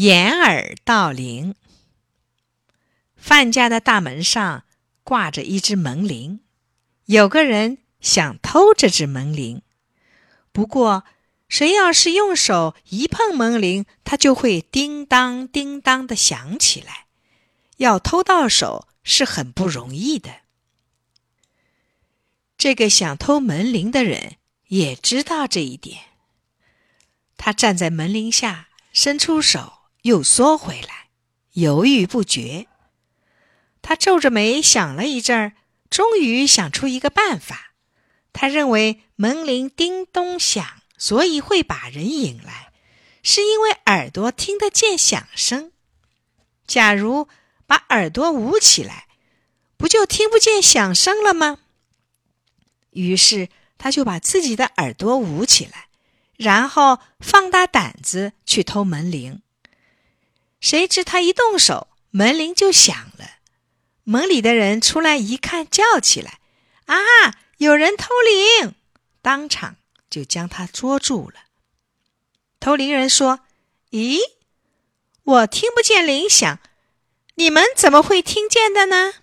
掩耳盗铃。范家的大门上挂着一只门铃，有个人想偷这只门铃。不过，谁要是用手一碰门铃，它就会叮当叮当的响起来。要偷到手是很不容易的。这个想偷门铃的人也知道这一点。他站在门铃下，伸出手，又缩回来，犹豫不决。他皱着眉想了一阵儿，终于想出一个办法。他认为门铃叮咚响，所以会把人引来，是因为耳朵听得见响声。假如把耳朵捂起来，不就听不见响声了吗？于是他就把自己的耳朵捂起来，然后放大胆子去偷门铃。谁知他一动手，门铃就响了。门里的人出来一看，叫起来：“啊，有人偷铃！”当场就将他捉住了。偷铃人说：“咦，我听不见铃响，你们怎么会听见的呢？”